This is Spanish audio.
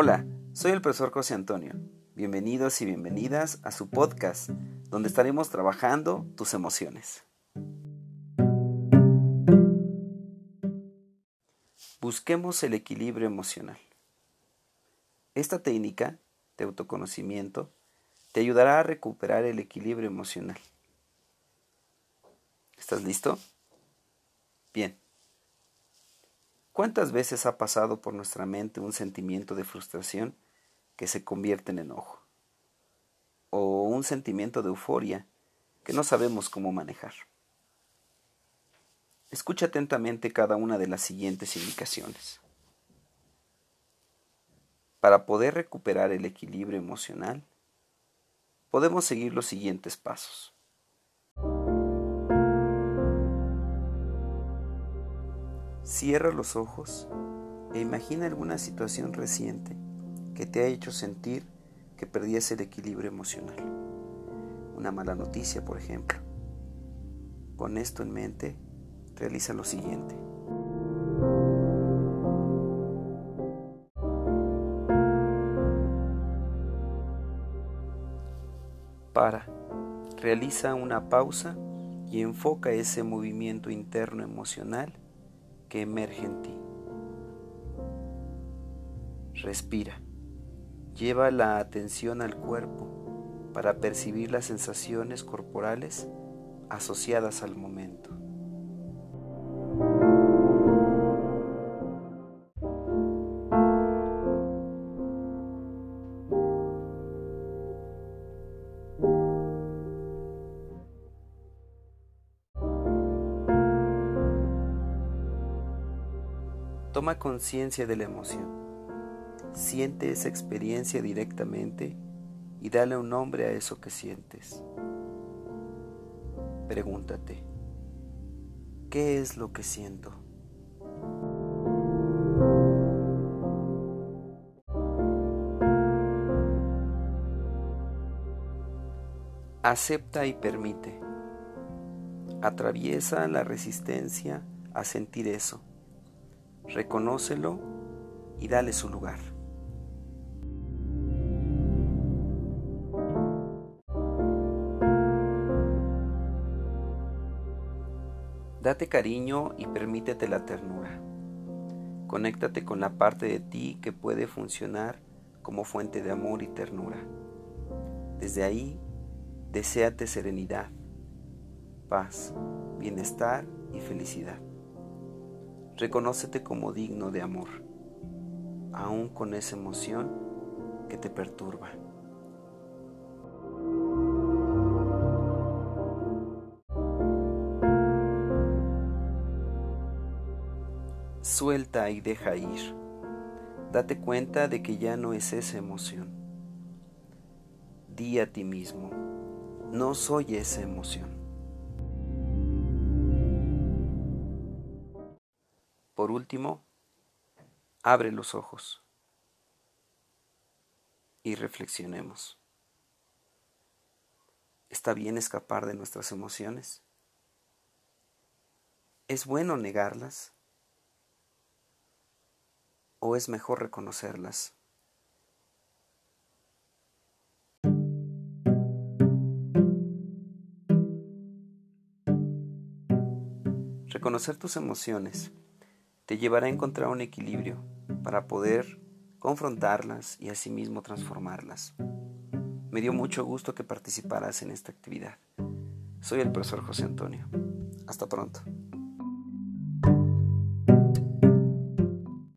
Hola, soy el profesor José Antonio. Bienvenidos y bienvenidas a su podcast, donde estaremos trabajando tus emociones. Busquemos el equilibrio emocional. Esta técnica de autoconocimiento te ayudará a recuperar el equilibrio emocional. ¿Estás listo? Bien. ¿Cuántas veces ha pasado por nuestra mente un sentimiento de frustración que se convierte en enojo? O un sentimiento de euforia que no sabemos cómo manejar. Escucha atentamente cada una de las siguientes indicaciones. Para poder recuperar el equilibrio emocional, podemos seguir los siguientes pasos. Cierra los ojos e imagina alguna situación reciente que te ha hecho sentir que perdías el equilibrio emocional. Una mala noticia, por ejemplo. Con esto en mente, realiza lo siguiente. Para, realiza una pausa y enfoca ese movimiento interno emocional que emerge en ti. Respira. Lleva la atención al cuerpo para percibir las sensaciones corporales asociadas al momento. Toma conciencia de la emoción. Siente esa experiencia directamente y dale un nombre a eso que sientes. Pregúntate, ¿qué es lo que siento? Acepta y permite. Atraviesa la resistencia a sentir eso reconócelo y dale su lugar. Date cariño y permítete la ternura. Conéctate con la parte de ti que puede funcionar como fuente de amor y ternura. Desde ahí, deséate serenidad, paz, bienestar y felicidad. Reconócete como digno de amor, aún con esa emoción que te perturba. Suelta y deja ir. Date cuenta de que ya no es esa emoción. Di a ti mismo, no soy esa emoción. Por último, abre los ojos y reflexionemos. ¿Está bien escapar de nuestras emociones? ¿Es bueno negarlas? ¿O es mejor reconocerlas? Reconocer tus emociones te llevará a encontrar un equilibrio para poder confrontarlas y asimismo transformarlas. Me dio mucho gusto que participaras en esta actividad. Soy el profesor José Antonio. Hasta pronto.